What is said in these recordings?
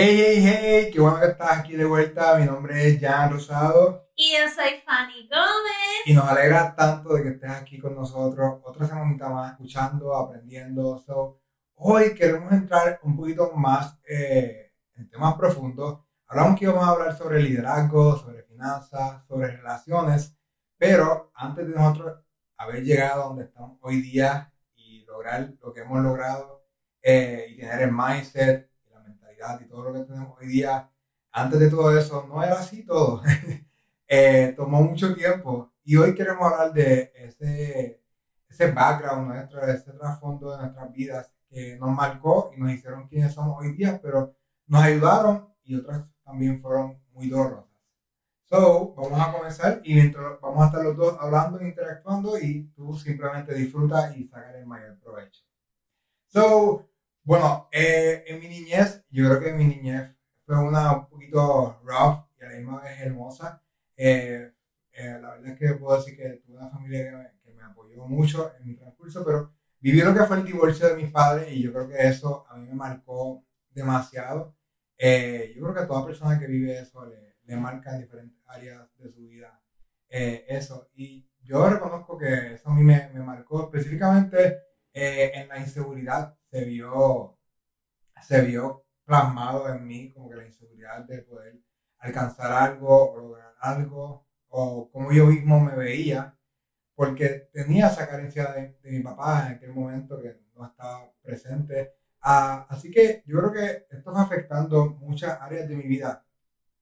Hey, hey, hey, qué bueno que estás aquí de vuelta. Mi nombre es Jan Rosado. Y yo soy Fanny Gómez. Y nos alegra tanto de que estés aquí con nosotros. Otra semanita más escuchando, aprendiendo. So, hoy queremos entrar un poquito más eh, en temas profundos. Hablamos que íbamos a hablar sobre liderazgo, sobre finanzas, sobre relaciones. Pero antes de nosotros haber llegado a donde estamos hoy día y lograr lo que hemos logrado eh, y tener el mindset y todo lo que tenemos hoy día, antes de todo eso no era así todo. Eh, tomó mucho tiempo y hoy queremos hablar de ese, ese background nuestro, ese trasfondo de nuestras vidas que nos marcó y nos hicieron quienes somos hoy día, pero nos ayudaron y otras también fueron muy dolorosas. So, vamos a comenzar y mientras vamos a estar los dos hablando, interactuando y tú simplemente disfruta y sacar el mayor provecho. So, bueno, eh, en mi niñez, yo creo que mi niñez fue una un poquito rough y a la misma vez hermosa. Eh, eh, la verdad es que puedo decir que tuve una familia que me, que me, apoyó mucho en mi transcurso, pero viví lo que fue el divorcio de mis padres y yo creo que eso a mí me marcó demasiado. yo creo que a toda persona que vive eso le, le marca en diferentes áreas de su vida eso. Y yo reconozco que eso a mí me, me marcó específicamente en la inseguridad se vio, se vio plasmado en mí como que la inseguridad de poder alcanzar algo o lograr algo o como yo mismo me veía porque tenía esa carencia de, mi papá en aquel momento que no estaba presente. Ah, así que yo creo que esto está afectando muchas áreas de mi vida.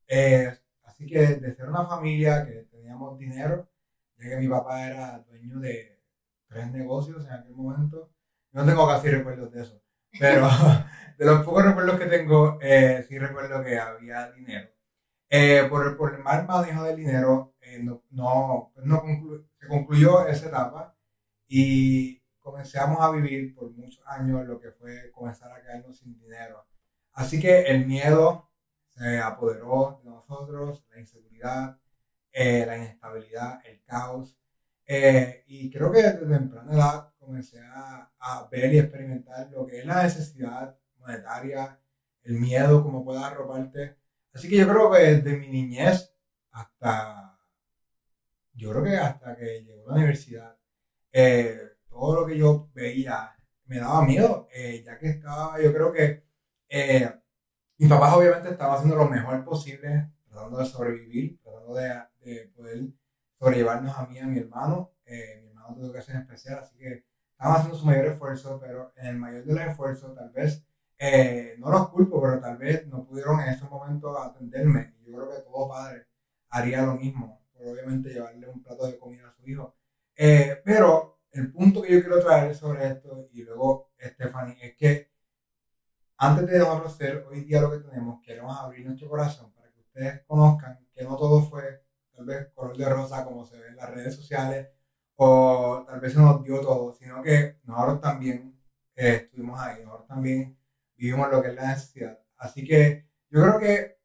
Eh, así que de ser una familia que teníamos dinero, ya que mi papá era dueño de tres negocios en aquel momento, no tengo casi recuerdos de eso, pero de los pocos recuerdos que tengo, eh, sí recuerdo que había dinero. Eh, por, el, mal manejo del dinero, eh, no, no, se concluyó esa etapa y comenzamos a vivir por muchos años lo que fue comenzar a quedarnos sin dinero. Así que el miedo se apoderó de nosotros, la inseguridad, la inestabilidad, el caos. Y creo que desde temprana edad comencé a, a, ver y experimentar lo que es la necesidad monetaria, el miedo, cómo puedas arroparte. Así que yo creo que desde mi niñez hasta, yo creo que hasta que llegó a la universidad, eh, todo lo que yo veía me daba miedo, eh, ya que estaba, yo creo que eh, mis papás obviamente estaban haciendo lo mejor posible, tratando de sobrevivir, tratando de, de poder sobrellevarnos a mí y a mi hermano. mi hermano tuvo ser especial, así que estaban haciendo su mayor esfuerzo, pero en el mayor de los esfuerzos, tal vez, eh, no los culpo, pero tal vez no pudieron en ese momento atenderme. Yo creo que todo padre haría lo mismo, por obviamente llevarle un plato de comida a su hijo. Eh, pero el punto que yo quiero traer sobre esto, y luego Stephanie, es que antes de nosotros ser hoy día lo que tenemos, queremos abrir nuestro corazón para que ustedes conozcan que no todo fue tal vez color de rosa como se ve en las redes sociales o tal vez se nos dio todo, sino que nosotros también eh, estuvimos ahí, nosotros también vivimos lo que es la necesidad. Así que yo creo que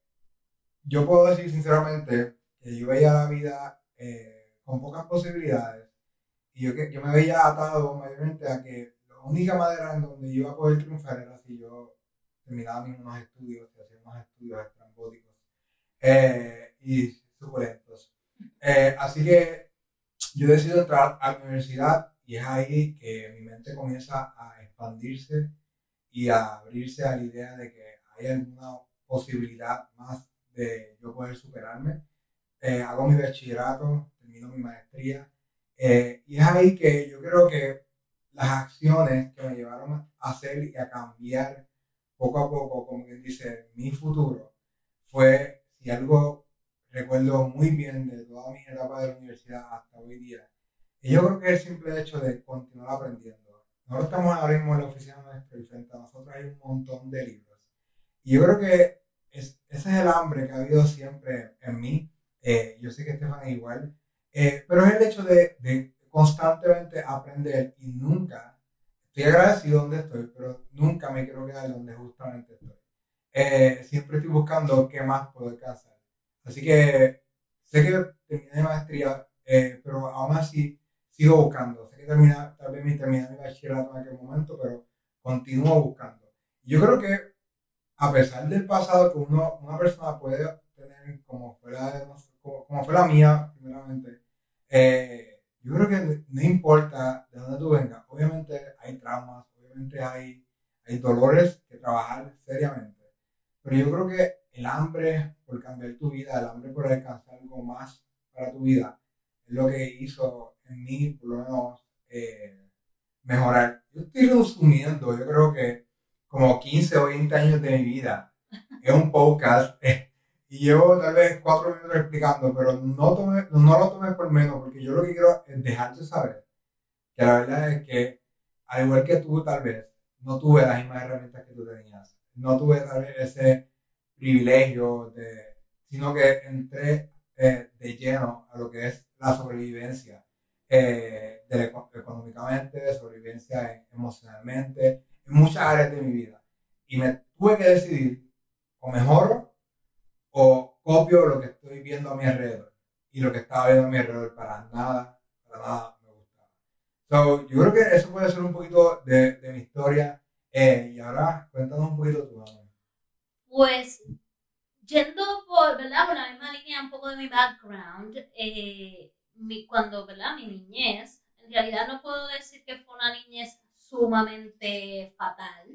yo puedo decir sinceramente que yo veía la vida eh, con pocas posibilidades y yo, que, yo me veía atado mayormente a que la única manera en donde yo iba a poder triunfar era si yo terminaba mis unos estudios, y hacía unos estudios estrambóticos eh, y suculentos. así que yo decido entrar a la universidad y es ahí que mi mente comienza a expandirse y a abrirse a la idea de que hay alguna posibilidad más de yo poder superarme. Eh, hago mi bachillerato, termino mi maestría eh, y es ahí que yo creo que las acciones que me llevaron a hacer y a cambiar poco a poco, como quien dice, mi futuro, fue si algo recuerdo muy bien de toda mi etapa de la universidad hasta hoy día. Y yo creo que es el simple hecho de continuar aprendiendo. Nosotros estamos ahora mismo en la oficina nuestra y frente a nosotros hay un montón de libros. Y yo creo que ese es el hambre que ha habido siempre en mí. Eh, yo sé que Estefan es igual. Eh, pero es el hecho de, de, constantemente aprender y nunca, estoy agradecido donde estoy, pero nunca me quiero quedar donde justamente estoy. Eh, siempre estoy buscando qué más puedo alcanzar. Así que sé que terminé de maestría, eh, pero aún así sigo buscando. Sé que termina, tal vez me terminé mi bachillerato en aquel momento, pero continúo buscando. Yo creo que a pesar del pasado que uno, una persona puede tener como de nos- como, como fue la mía, primeramente, eh, yo creo que no importa de dónde tú vengas, obviamente hay traumas, obviamente hay, hay dolores que trabajar seriamente, pero yo creo que el hambre por cambiar tu vida, el hambre por alcanzar algo más para tu vida, es lo que hizo en mí, por lo menos, eh, mejorar. Yo estoy resumiendo, yo creo que como 15 o 20 años de mi vida es un podcast eh, y llevo tal vez cuatro minutos explicando, pero no, tome- no lo tomes por menos, porque yo lo que quiero es dejarte saber que la verdad es que, al igual que tú, tal vez, no tuve las mismas herramientas que tú tenías, no tuve tal vez ese privilegio, de, sino que entré eh, de lleno a lo que es la sobrevivencia, eh, de eco- económicamente, sobrevivencia en- emocionalmente, en muchas áreas de mi vida. Y me tuve que decidir, o mejoro, o copio lo que estoy viendo a mi alrededor. Y lo que estaba viendo a mi alrededor para nada, para nada me gustaba. So, yo creo que eso puede ser un poquito de, de mi historia. Eh, y ahora, cuéntanos un poquito tú, amor. Pues, yendo por, ¿verdad? Por la misma línea un poco de mi background, eh, mi, cuando, ¿verdad? Mi niñez, en realidad no puedo decir que fue una niñez sumamente fatal.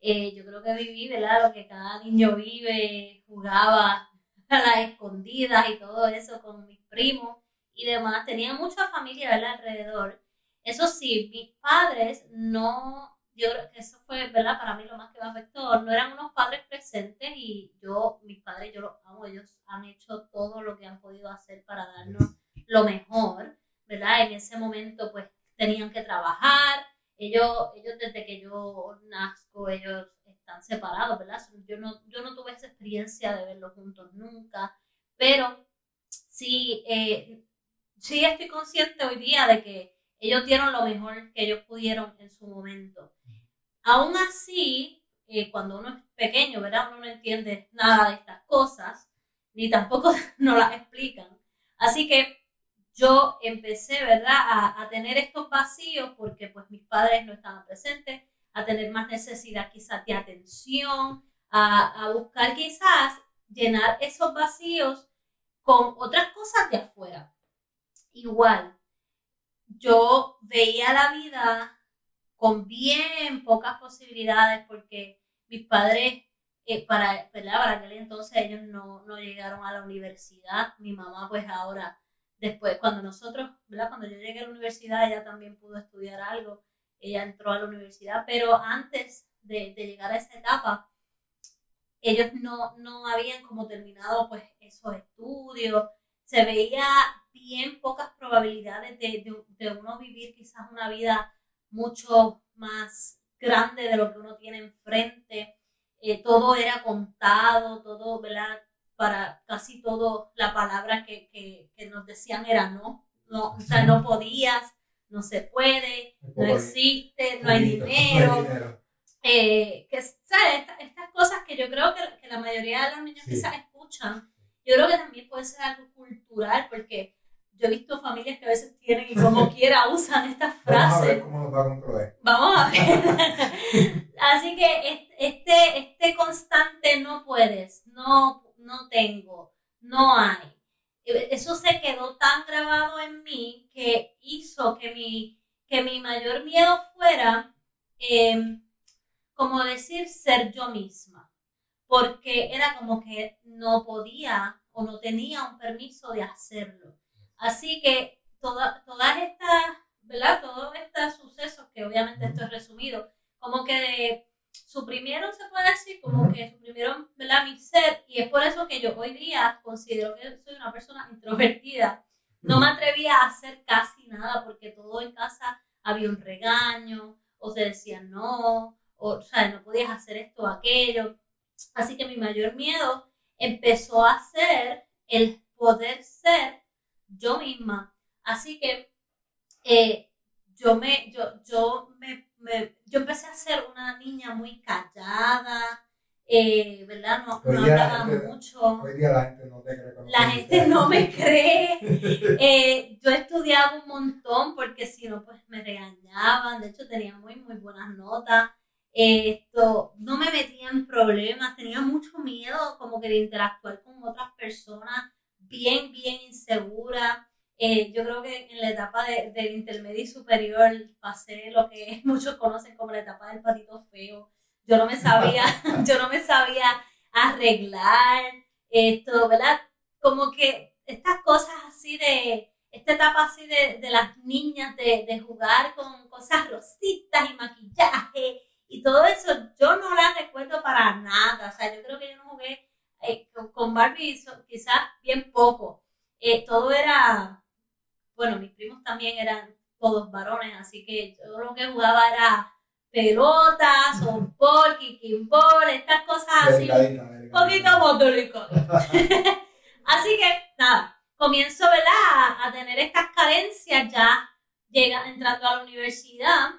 Eh, yo creo que viví, ¿verdad? Lo que cada niño vive, jugaba a las escondidas y todo eso con mis primos y demás. Tenía mucha familia. Alrededor. Eso sí, mis padres no, yo creo que eso fue, ¿verdad? Para mí lo más que me afectó. No eran unos padres presentes y yo, mis padres, yo los amo. Ellos han hecho todo lo que han podido hacer para darnos lo mejor, ¿verdad? En ese momento, pues, tenían que trabajar. Ellos, ellos desde que yo nazco, ellos están separados, ¿verdad? Yo no, yo no tuve esa experiencia de verlos juntos nunca, pero sí, eh, sí estoy consciente hoy día de que ellos dieron lo mejor que ellos pudieron en su momento. Aún así, eh, cuando uno es pequeño, ¿verdad? Uno no entiende nada de estas cosas, ni tampoco nos las explican. Así que yo empecé, ¿verdad?, a, a tener estos vacíos porque pues mis padres no estaban presentes, a tener más necesidad quizás de atención, a, a buscar quizás llenar esos vacíos con otras cosas de afuera. Igual, yo veía la vida con bien pocas posibilidades porque mis padres, eh, para, ¿verdad? aquel entonces ellos no, no llegaron a la universidad. Mi mamá pues ahora, después, cuando nosotros, ¿verdad? cuando yo llegué a la universidad, ella también pudo estudiar algo, ella entró a la universidad, pero antes de, de llegar a esa etapa, ellos no, no habían como terminado pues esos estudios, se veía bien pocas probabilidades de, de, de uno vivir quizás una vida mucho más grande de lo que uno tiene enfrente. Eh, todo era contado, todo, ¿verdad? Para casi todo, la palabra que, que, que, nos decían era no. no. O sea, no podías, no se puede, no existe, no hay dinero. Eh, que, ¿sabes? Estas, estas cosas que yo creo que, que, la mayoría de los niños sí. quizás escuchan, yo creo que también puede ser algo cultural, porque yo he visto familias que a veces tienen y como quiera usan estas frases. Vamos a ver cómo nos va con Chloe. Vamos a ver. Así que este, este constante no puedes, no, no tengo, no hay. Eso se quedó tan grabado en mí que hizo que mi, que mi mayor miedo fuera, eh, como decir, ser yo misma. Porque era como que no podía o no tenía un permiso de hacerlo. Así que toda, todas estas, ¿verdad? Todos estos sucesos, que obviamente esto es resumido, como que suprimieron, se puede decir, como que suprimieron, ¿verdad? Mi ser. Y es por eso que yo hoy día considero que soy una persona introvertida. No me atrevía a hacer casi nada porque todo en casa había un regaño, o se decía no, o, o sea, no podías hacer esto o aquello. Así que mi mayor miedo empezó a ser el poder ser yo misma. Así que eh, yo me, yo, yo me, me, yo empecé a ser una niña muy callada, eh, ¿verdad? No, no hablaba gente, mucho. Hoy día la gente no te cree. La gente no me cree. Eh, yo estudiaba un montón porque si no, pues me regañaban. De hecho, tenía muy, muy buenas notas. Esto, no me metía en problemas, tenía mucho miedo como que de interactuar con otras personas, bien, bien insegura. Eh, yo creo que en la etapa de, del intermedio y superior pasé lo que muchos conocen como la etapa del patito feo. Yo no me sabía, yo no me sabía arreglar esto, ¿verdad? Como que estas cosas así de, esta etapa así de, de las niñas, de, de, jugar con cosas rositas y maquillaje y todo eso, yo no la recuerdo para nada. O sea, yo creo que yo no jugué eh, con Barbie quizás bien poco. Eh, todo era, bueno, mis primos también eran todos varones, así que yo lo que jugaba era pelotas, softball, kicking ball, estas cosas así. Un poquito más así que, nada, comienzo, ¿verdad? A, tener estas carencias ya llega entrando a la universidad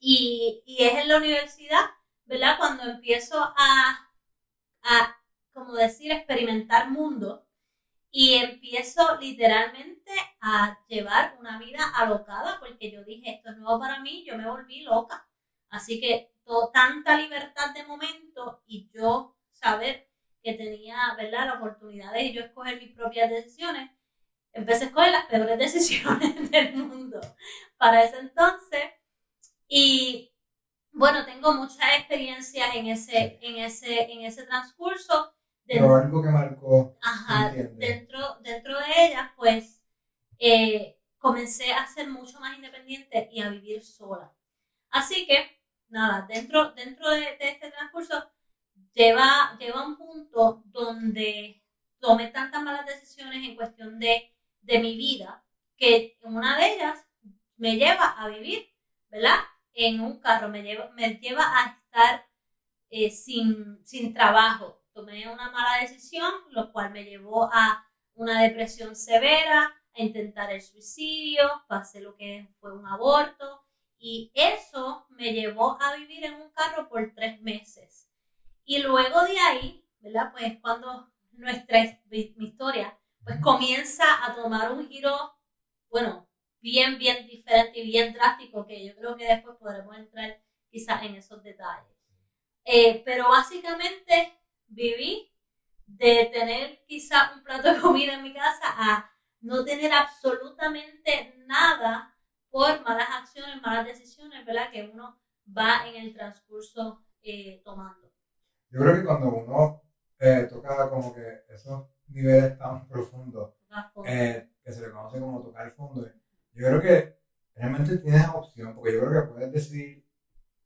y, y, es en la universidad, ¿verdad? Cuando empiezo a, a, como decir, experimentar mundo y empiezo literalmente a llevar una vida alocada porque yo dije, esto es nuevo para mí, yo me volví loca. Así que todo, tanta libertad de momento y yo saber que tenía, ¿verdad?, la oportunidad de yo escoger mis propias decisiones, empecé a escoger las peores decisiones del mundo para ese entonces. Y bueno, tengo muchas experiencias en ese, en ese, en ese transcurso. Pero algo que marcó. Ajá, dentro, dentro de ellas, pues, eh, comencé a ser mucho más independiente y a vivir sola. Así que nada, dentro, dentro de, este transcurso lleva, lleva un punto donde tomé tantas malas decisiones en cuestión de, mi vida que una de ellas me lleva a vivir, ¿verdad? En un carro, me lleva, me lleva a estar eh, sin, sin trabajo. Tomé una mala decisión, lo cual me llevó a una depresión severa, a intentar el suicidio, pasé lo que fue un aborto, y eso me llevó a vivir en un carro por tres meses. Y luego de ahí, ¿verdad? Pues cuando nuestra mi historia pues comienza a tomar un giro, bueno, bien, bien diferente y bien drástico, que yo creo que después podremos entrar quizás en esos detalles. Eh, pero básicamente viví de tener quizás un plato de comida en mi casa a no tener absolutamente nada por malas acciones, malas decisiones, ¿verdad? Que uno va en el transcurso eh, tomando. Yo creo que cuando uno eh, toca como que esos niveles tan profundos, eh, que se le conoce como tocar el fondo, yo creo que realmente tienes opción, porque yo creo que puedes decidir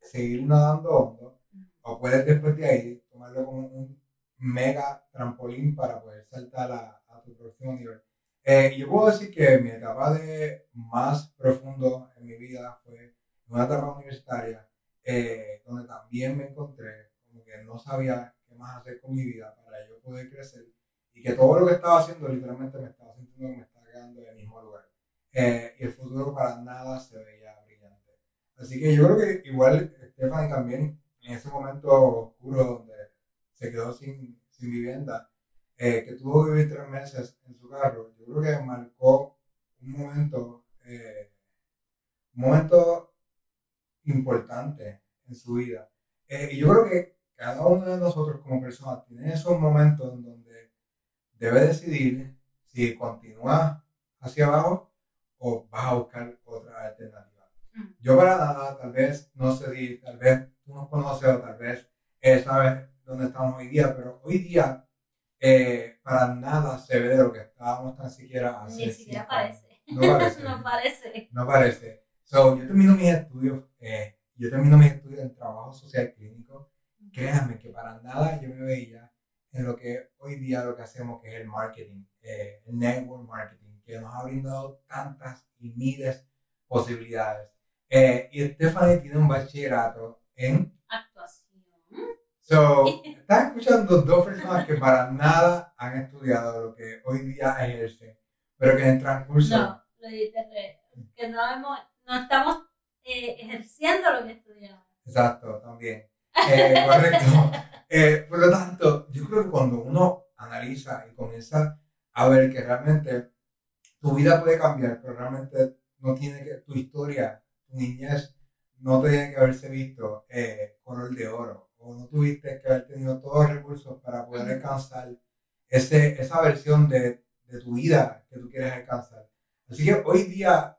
seguir nadando hondo, o puedes después de ahí tomarlo como un mega trampolín para poder saltar a, a tu próximo nivel. Eh, yo puedo decir que mi etapa de más profundo en mi vida fue una etapa universitaria, eh, donde también me encontré como que no sabía qué más hacer con mi vida para yo poder crecer y que todo lo que estaba haciendo literalmente me estaba sintiendo que me estaba quedando en el mismo lugar. Eh, y el futuro para nada se veía brillante. Así que yo creo que igual Stephanie también en ese momento oscuro donde se quedó sin, sin vivienda, eh, que tuvo que vivir tres meses en su carro, yo creo que marcó un momento, eh, un momento importante en su vida. Eh, y yo creo que cada uno de nosotros como personas tiene esos momentos en donde debe decidir si continúa hacia abajo o va a buscar otra alternativa. Yo para nada, tal vez, no sé si, tal vez tú nos conoces o tal vez sabes dónde estamos hoy día, pero hoy día eh, para nada se ve de lo que estábamos tan siquiera hace. Ni siquiera parece. No parece. no parece. No parece. So, yo termino mis estudios, eh, yo termino mis estudios en trabajo social clínico. Créanme que para nada yo me veía en lo que hoy día lo que hacemos, que es el marketing, eh, el network marketing, que nos ha brindado tantas y miles posibilidades. y Stephanie tiene un bachillerato en So, están escuchando dos personas que para nada han estudiado lo que hoy día ejercen, pero que en transcurso. No, lo que no, hemos, no estamos eh, ejerciendo lo que estudiamos. Exacto, también. Eh, correcto. Eh, por lo tanto, yo creo que cuando uno analiza y comienza a ver que realmente tu vida puede cambiar, pero realmente no tiene que, tu historia, tu niñez, no tenía que haberse visto eh, color de oro, o no tuviste que haber tenido todos los recursos para poder alcanzar ese, esa versión de, de tu vida que tú quieres alcanzar. Así que hoy día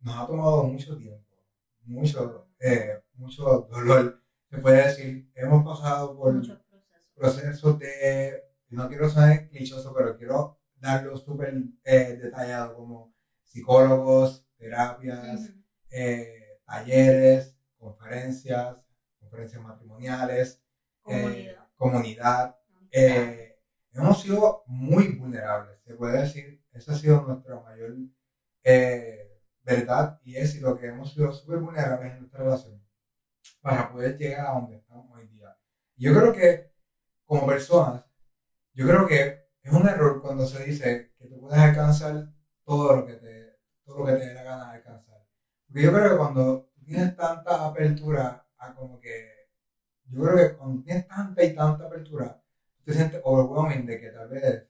nos ha tomado mucho tiempo, mucho, eh, mucho dolor, se puede decir. Hemos pasado por Muchos procesos. procesos de, no quiero ser clichoso, pero quiero darlo súper eh, detallado, como psicólogos, terapias, Ujú. eh, talleres, conferencias, conferencias matrimoniales, eh, Comunidad. comunidad. amistad. Eh, hemos sido muy vulnerables, se puede decir. Esa ha sido nuestra mayor eh, verdad y éxito, que hemos sido súper vulnerables en nuestra relación para poder llegar a donde estamos hoy día. Yo creo que, como personas, yo creo que es un error cuando se dice que tú puedes alcanzar todo lo que te, todo lo que te dé la gana de alcanzar. Porque yo creo que cuando tienes tanta apertura a como que, yo creo que cuando tienes tanta y tanta apertura, te sientes overwhelming de que tal vez,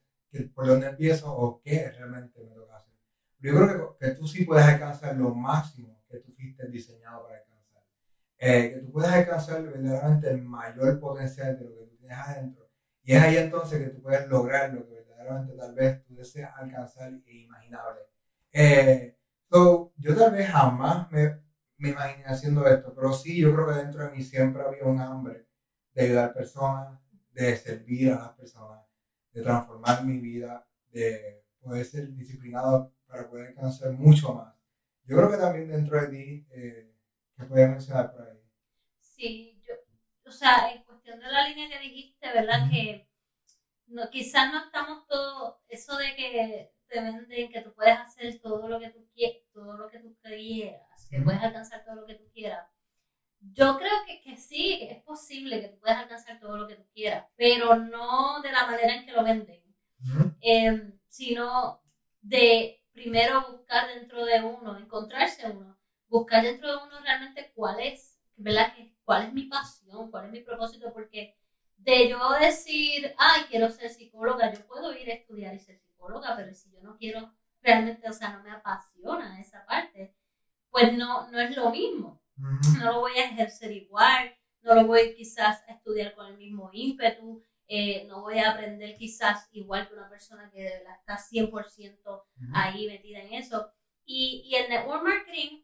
por dónde empiezo o qué realmente me toca hacer. Pero yo creo que, que tú sí puedes alcanzar lo máximo que tú fuiste diseñado para alcanzar. Eh, que tú puedes alcanzar verdaderamente el mayor potencial de lo que tú tienes adentro. Y es ahí entonces que tú puedes lograr lo que verdaderamente tal vez tú deseas alcanzar e imaginable. Eh, so, yo tal vez jamás me, me imaginé haciendo esto, pero sí, yo creo que dentro de mí siempre había un hambre de ayudar personas, de servir a las personas, de transformar mi vida, de poder ser disciplinado para poder alcanzar mucho más. Yo creo que también dentro de ti, eh, que puedes mencionar por ahí. Sí, yo, o sea, en cuestión de la línea que dijiste, ¿verdad? Que no, quizás no estamos todos, eso de que te venden que tú puedes hacer todo lo que tú quieras, todo lo que tú quieras, que puedes alcanzar todo lo que tú quieras. Yo creo que, que sí, que es posible que tú puedas alcanzar todo lo que tú quieras, pero no de la manera en que lo venden, eh, sino de primero buscar dentro de uno, encontrarse uno, buscar dentro de uno realmente cuál es, ¿verdad? ¿Cuál es mi pasión? ¿Cuál es mi propósito? Porque de yo decir, ay, quiero ser psicóloga, yo puedo ir a estudiar y ser psicóloga, pero si yo no quiero realmente, o sea, no me apasiona esa parte, pues no, no es lo mismo Ujú. no lo voy a ejercer igual, no lo voy quizás a estudiar con el mismo ímpetu, eh, no voy a aprender quizás igual que una persona que de verdad está 100% ahí metida en eso. Y, y el network marketing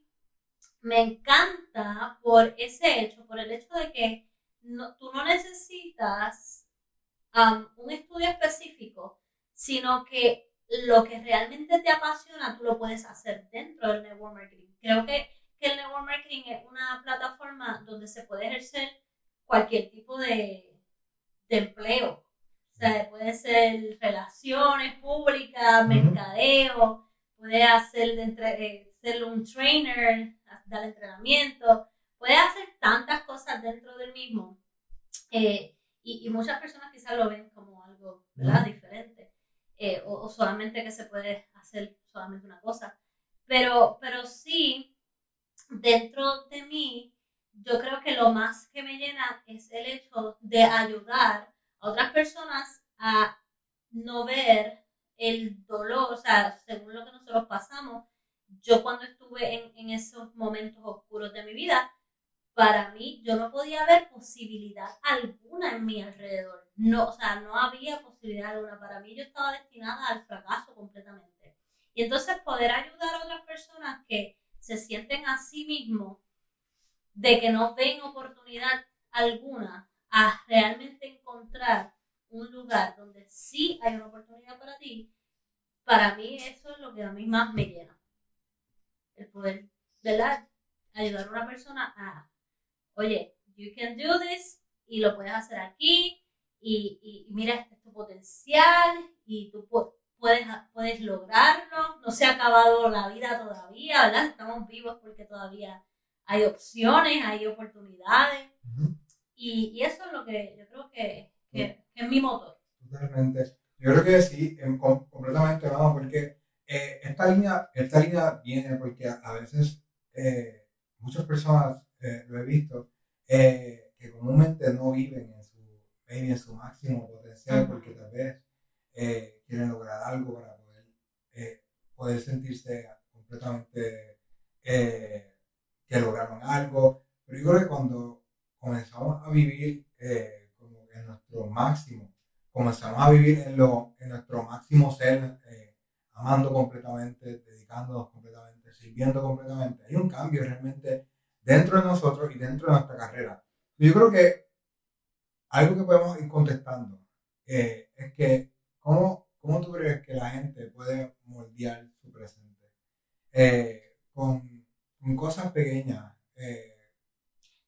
me encanta por ese hecho, por el hecho de que no- tú no necesitas um, un estudio específico, sino que lo que realmente te apasiona tú lo puedes hacer dentro del network marketing. Creo que, que el network marketing es una plataforma donde se puede ejercer cualquier tipo de, de empleo. O sea, puede ser relaciones públicas, mercadeo, puede hacer de entre- eh, ser un trainer, dar entrenamiento, puede hacer tantas cosas dentro del mismo. Eh, y, y muchas personas quizás lo ven como algo ¿verdad? Diferente, eh, o, o solamente que se puede hacer solamente una cosa. Pero, pero sí, dentro de mí, yo creo que lo más que me llena es el hecho de ayudar a otras personas a no ver el dolor, o sea, según lo que nosotros pasamos, yo cuando estuve en, en esos momentos oscuros de mi vida, para mí yo no podía ver posibilidad alguna en mi alrededor. No, o sea, no había posibilidad alguna. Para mí yo estaba destinada al fracaso completamente. Y entonces poder ayudar a otras personas que se sienten a sí mismos de que no ven oportunidad alguna a realmente encontrar un lugar donde sí hay una oportunidad para ti, para mí eso es lo que a mí más me llena. El poder, ¿verdad? Ayudar a una persona a, oye, you can do this y lo puedes hacer aquí y, y, mira, este es tu potencial y tú pu- puedes, puedes lograrlo. No se ha acabado la vida todavía, ¿verdad? Estamos vivos porque todavía hay opciones, hay oportunidades. Y, y eso es lo que yo creo que, que, que es mi motor. Totalmente. Yo creo que sí, em, com- completamente vamos, porque eh, esta, línea, esta línea viene porque a, a veces eh, muchas personas, eh, lo he visto, eh, que comúnmente no viven en su, maybe en su máximo potencial porque tal vez eh, quieren lograr algo para poder, eh, poder sentirse completamente eh, que lograron algo, pero yo creo que cuando comenzamos a vivir eh, como en nuestro máximo, comenzamos a vivir en, lo, en nuestro máximo ser, amando completamente, dedicándonos completamente, sirviendo completamente, hay un cambio realmente dentro de nosotros y dentro de nuestra carrera. Yo creo que algo que podemos ir contestando eh, es que, ¿cómo, ¿cómo tú crees que la gente puede moldear su presente? con, con, cosas pequeñas.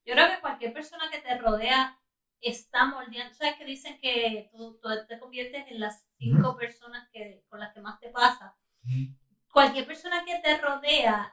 Yo creo que cualquier persona que te rodea está moldeando. ¿Sabes que dicen que tú, te conviertes en las cinco personas que, con las que más te pasa? Cualquier persona que te rodea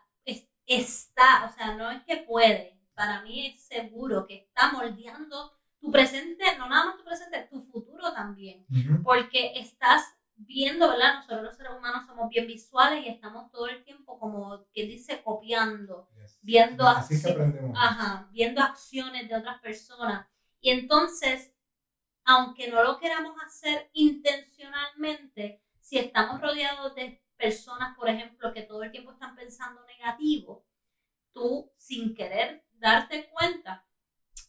está, o sea, no es que puede, para mí es seguro que está moldeando tu presente, no nada más tu presente, tu futuro también. Porque estás viendo, ¿verdad? Nosotros los seres humanos somos bien visuales y estamos todo el tiempo, como quien dice, copiando, viendo, ajá, viendo acciones de otras personas. Y entonces, aunque no lo queramos hacer intencionalmente, si estamos rodeados de personas, por ejemplo, que todo el tiempo están pensando negativo, tú sin querer darte cuenta,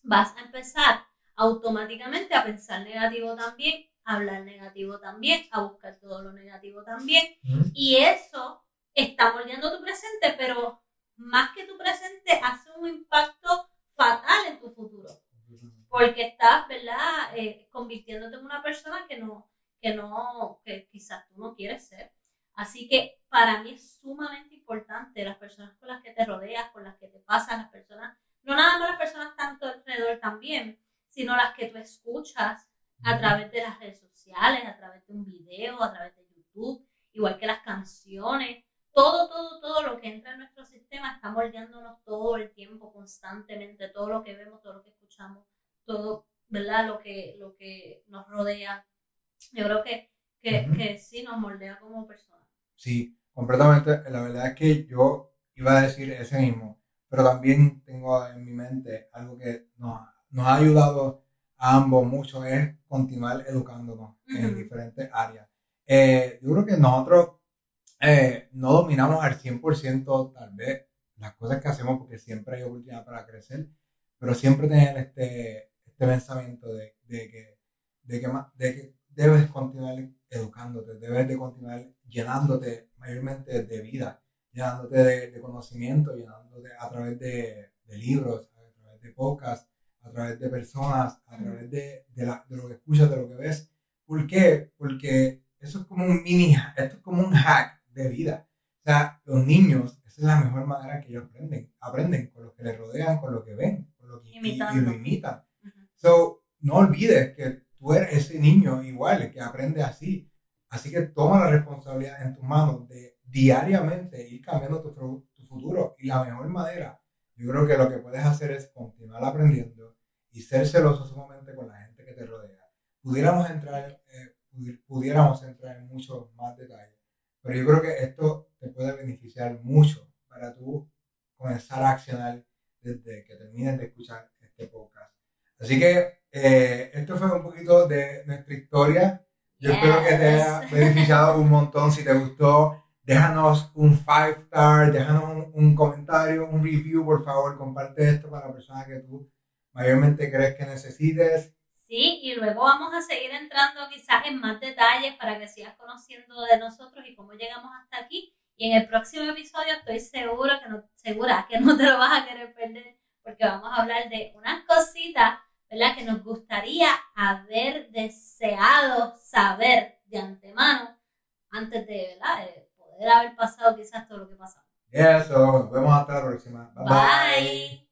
vas a empezar automáticamente a pensar negativo también, a hablar negativo también, a buscar todo lo negativo también. Y eso está moldeando tu presente, pero más que tu presente, hace un impacto fatal en tu futuro porque estás, ¿verdad?, eh, convirtiéndote en una persona que no, que no, que quizás tú no quieres ser. Así que para mí es sumamente importante las personas con las que te rodeas, con las que te pasan, las personas, no nada más las personas tanto alrededor también, sino las que tú escuchas a través de las redes sociales, a través de un video, a través de YouTube, igual que las canciones, todo, todo, todo lo que entra en nuestro sistema está moldeándonos todo el tiempo, constantemente, todo lo que vemos, todo lo que escuchamos, todo, ¿verdad? Lo que, lo que nos rodea. Yo creo que, que, que sí nos moldea como personas. Sí, completamente. La verdad es que yo iba a decir ese mismo, pero también tengo en mi mente algo que nos, nos ha ayudado a ambos mucho, es continuar educándonos en diferentes áreas. Eh, yo creo que nosotros eh, no dominamos al 100% tal vez las cosas que hacemos porque siempre hay oportunidad para crecer, pero siempre tener este, este pensamiento de, de, que, de, que, de que debes continuar educándote, debes de continuar llenándote mayormente de vida, llenándote de, conocimiento, llenándote a través de, libros, a través de podcasts, a través de personas, a través de, de, lo que escuchas, de lo que ves. ¿Por qué? Porque eso es como un mini, esto es como un hack de vida. O sea, los niños, esa es la mejor manera que ellos aprenden. Aprenden con lo que les rodean, con lo que ven, con lo que, y, y, lo imitan. So, no olvides que tú eres ese niño igual que aprende así. Así que toma la responsabilidad en tus manos de diariamente ir cambiando tu, tu futuro. Y la mejor manera, yo creo que lo que puedes hacer es continuar aprendiendo y ser celoso sumamente con la gente que te rodea. Pudiéramos entrar, eh, pudiéramos entrar en muchos más detalles, pero yo creo que esto te puede beneficiar mucho para tú comenzar a accionar desde que termines de escuchar este podcast. Así que eh, esto fue un poquito de nuestra historia. Yo espero que te haya beneficiado un montón. Si te gustó, déjanos un five star, déjanos un, comentario, un review, por favor. Comparte esto con la persona que tú mayormente crees que necesites. Sí, y luego vamos a seguir entrando quizás en más detalles para que sigas conociendo de nosotros y cómo llegamos hasta aquí. Y en el próximo episodio estoy segura que no, segura que no te lo vas a querer perder porque vamos a hablar de unas cositas ¿verdad? Que nos gustaría haber deseado saber de antemano antes de, ¿verdad? De poder haber pasado quizás todo lo que pasó. Eso, nos vemos hasta la próxima. bye. bye.